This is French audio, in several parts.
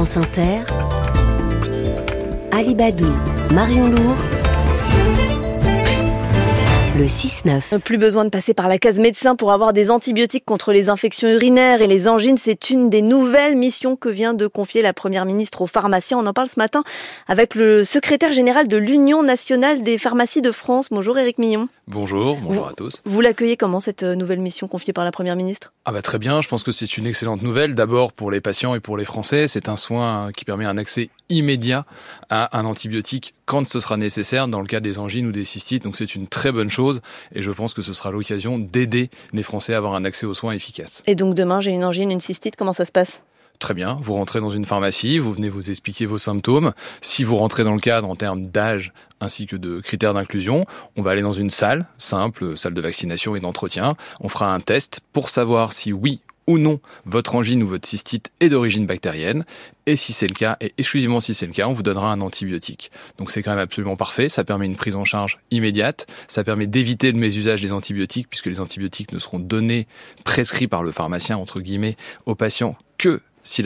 France Inter, Alibadou, Marion Lourd, le 6-9. Plus besoin de passer par la case médecin pour avoir des antibiotiques contre les infections urinaires et les angines. C'est une des nouvelles missions que vient de confier la Première ministre aux pharmaciens. On en parle ce matin avec le secrétaire général de l'Union nationale des pharmacies de France. Bonjour Éric Millon. Bonjour, bonjour vous, à tous. Vous l'accueillez comment cette nouvelle mission confiée par la Première ministre? Ah bah très bien, je pense que c'est une excellente nouvelle. D'abord pour les patients et pour les Français, c'est un soin qui permet un accès immédiat à un antibiotique quand ce sera nécessaire dans le cas des angines ou des cystites. Donc c'est une très bonne chose et je pense que ce sera l'occasion d'aider les Français à avoir un accès aux soins efficaces. Et donc demain j'ai une angine, une cystite, comment ça se passe? Très bien, vous rentrez dans une pharmacie, vous venez vous expliquer vos symptômes. Si vous rentrez dans le cadre en termes d'âge ainsi que de critères d'inclusion, on va aller dans une salle simple, salle de vaccination et d'entretien. On fera un test pour savoir si oui ou non votre angine ou votre cystite est d'origine bactérienne. Et si c'est le cas, et exclusivement si c'est le cas, on vous donnera un antibiotique. Donc c'est quand même absolument parfait. Ça permet une prise en charge immédiate. Ça permet d'éviter le mésusage des antibiotiques puisque les antibiotiques ne seront donnés, prescrits par le pharmacien, entre guillemets, aux patients que si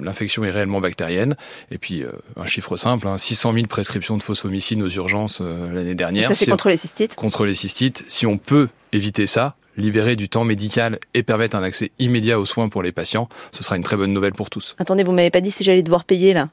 l'infection est réellement bactérienne. Et puis, euh, un chiffre simple, hein, 600 000 prescriptions de phosphomycine aux urgences euh, l'année dernière. Ça, c'est contre les cystites Contre les cystites. Si on peut éviter ça, libérer du temps médical et permettre un accès immédiat aux soins pour les patients, ce sera une très bonne nouvelle pour tous. Attendez, vous m'avez pas dit si j'allais devoir payer là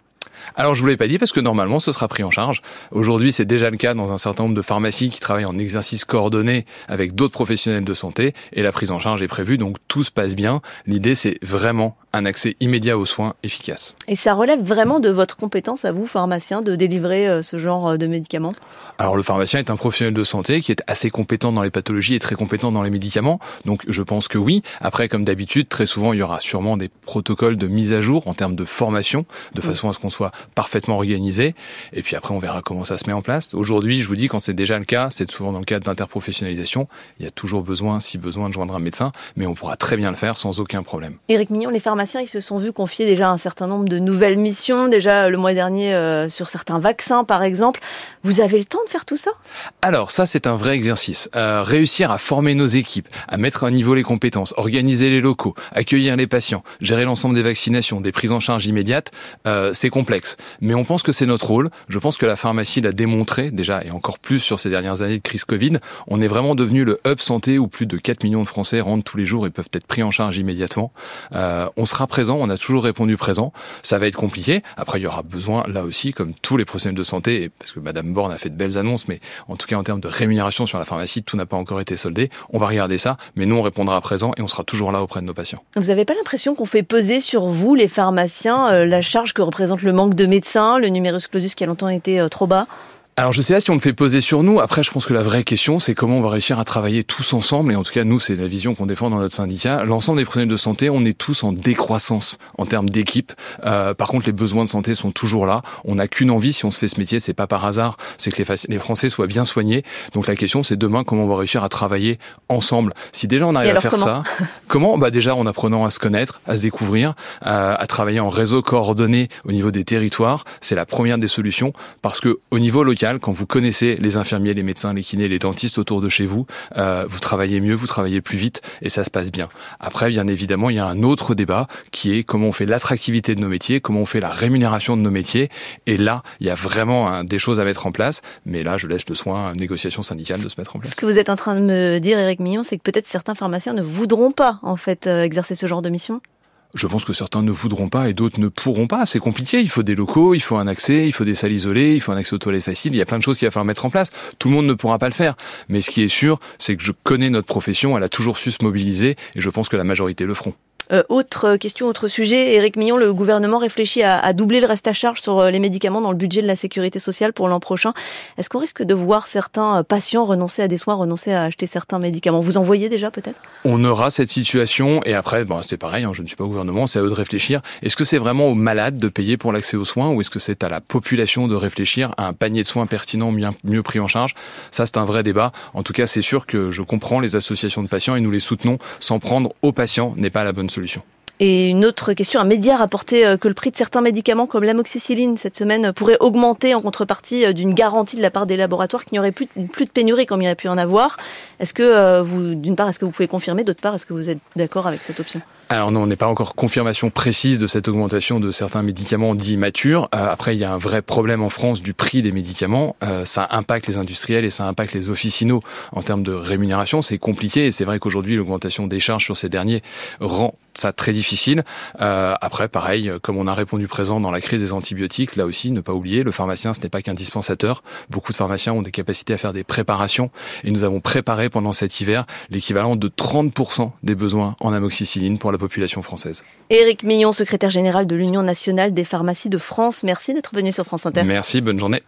alors je vous l'ai pas dit parce que normalement ce sera pris en charge. Aujourd'hui c'est déjà le cas dans un certain nombre de pharmacies qui travaillent en exercice coordonné avec d'autres professionnels de santé et la prise en charge est prévue donc tout se passe bien. L'idée c'est vraiment un accès immédiat aux soins efficaces. Et ça relève vraiment de votre compétence à vous, pharmacien, de délivrer euh, ce genre de médicaments? Alors le pharmacien est un professionnel de santé qui est assez compétent dans les pathologies et très compétent dans les médicaments. Donc je pense que oui. Après, comme d'habitude, très souvent, il y aura sûrement des protocoles de mise à jour en termes de formation, de façon à ce qu'on soit parfaitement organisé. Et puis après, on verra comment ça se met en place. Aujourd'hui, je vous dis, quand c'est déjà le cas, c'est souvent dans le cadre d'interprofessionnalisation. Il y a toujours besoin, si besoin, de joindre un médecin, mais on pourra très bien le faire sans aucun problème. Éric Mignon, les pharmaciens ils se sont vus confier déjà un certain nombre de nouvelles missions, déjà le mois dernier euh, sur certains vaccins par exemple. Vous avez le temps de faire tout ça? Alors ça c'est un vrai exercice. Euh, réussir à former nos équipes, à mettre à niveau les compétences, organiser les locaux, accueillir les patients, gérer l'ensemble des vaccinations, des prises en charge immédiates, euh, c'est complexe. Mais on pense que c'est notre rôle. Je pense que la pharmacie l'a démontré déjà et encore plus sur ces dernières années de crise Covid. On est vraiment devenu le hub santé où plus de 4 millions de Français rentrent tous les jours et peuvent être pris en charge immédiatement. Euh, on sera présent, on a toujours répondu présent. Ça va être compliqué. Après, il y aura besoin, là aussi, comme tous les professionnels de santé, parce que Madame Borne a fait de belles annonces, mais en tout cas en termes de rémunération sur la pharmacie, tout n'a pas encore été soldé. On va regarder ça, mais nous, on répondra présent et on sera toujours là auprès de nos patients. Vous n'avez pas l'impression qu'on fait peser sur vous, les pharmaciens, euh, la charge que représente le manque de médecins, le numerus clausus qui a longtemps été euh, trop bas? Alors je sais pas si on le fait poser sur nous. Après, je pense que la vraie question, c'est comment on va réussir à travailler tous ensemble. Et en tout cas, nous, c'est la vision qu'on défend dans notre syndicat. L'ensemble des professionnels de santé, on est tous en décroissance en termes d'équipe. Euh, par contre, les besoins de santé sont toujours là. On n'a qu'une envie si on se fait ce métier, c'est pas par hasard, c'est que les, les, Français soient bien soignés. Donc la question, c'est demain comment on va réussir à travailler ensemble. Si déjà on arrive à faire comment ça, comment? Bah déjà en apprenant à se connaître, à se découvrir, à, à travailler en réseau coordonné au niveau des territoires. C'est la première des solutions parce que au niveau local quand vous connaissez les infirmiers, les médecins, les kinés, les dentistes autour de chez vous, euh, vous travaillez mieux, vous travaillez plus vite et ça se passe bien. Après, bien évidemment, il y a un autre débat qui est comment on fait l'attractivité de nos métiers, comment on fait la rémunération de nos métiers. Et là, il y a vraiment des choses à mettre en place. Mais là, je laisse le soin, négociation syndicale, de se mettre en place. Ce que vous êtes en train de me dire, Éric Millon, c'est que peut-être certains pharmaciens ne voudront pas en fait euh, exercer ce genre de mission? Je pense que certains ne voudront pas et d'autres ne pourront pas. C'est compliqué. Il faut des locaux, il faut un accès, il faut des salles isolées, il faut un accès aux toilettes faciles. Il y a plein de choses qu'il va falloir mettre en place. Tout le monde ne pourra pas le faire. Mais ce qui est sûr, c'est que je connais notre profession. Elle a toujours su se mobiliser et je pense que la majorité le feront. Euh, autre question, autre sujet. Éric Millon, le gouvernement réfléchit à, doubler le reste à charge sur euh, les médicaments dans le budget de la sécurité sociale pour l'an prochain. Est-ce qu'on risque de voir certains patients renoncer à des soins, renoncer à acheter certains médicaments? Vous en voyez déjà peut-être? On aura cette situation et après, bon, c'est pareil, hein, je ne suis pas au gouvernement, c'est à eux de réfléchir. Est-ce que c'est vraiment aux malades de payer pour l'accès aux soins ou est-ce que c'est à la population de réfléchir à un panier de soins pertinent, mieux pris en charge? Ça, c'est un vrai débat. En tout cas, c'est sûr que je comprends les associations de patients et nous les soutenons. S'en prendre aux patients n'est pas la bonne solution. Et une autre question, un média a rapporté que le prix de certains médicaments comme l'amoxicilline cette semaine pourrait augmenter en contrepartie d'une garantie de la part des laboratoires qu'il n'y aurait plus, de pénurie comme il y aurait pu en avoir. Est-ce que vous, d'une part, est-ce que vous pouvez confirmer, d'autre part, est-ce que vous êtes d'accord avec cette option? Alors non, on n'est pas encore confirmation précise de cette augmentation de certains médicaments dits matures. Euh, après, il y a un vrai problème en France du prix des médicaments. Euh, ça impacte les industriels et ça impacte les officinaux en termes de rémunération. C'est compliqué et c'est vrai qu'aujourd'hui, l'augmentation des charges sur ces derniers rend ça très difficile. Euh, après, pareil, comme on a répondu présent dans la crise des antibiotiques, là aussi, ne pas oublier, le pharmacien, ce n'est pas qu'un dispensateur. Beaucoup de pharmaciens ont des capacités à faire des préparations et nous avons préparé pendant cet hiver l'équivalent de 30% des besoins en amoxicilline pour la population française. Éric Millon, secrétaire général de l'Union nationale des pharmacies de France, merci d'être venu sur France Inter. Merci, bonne journée.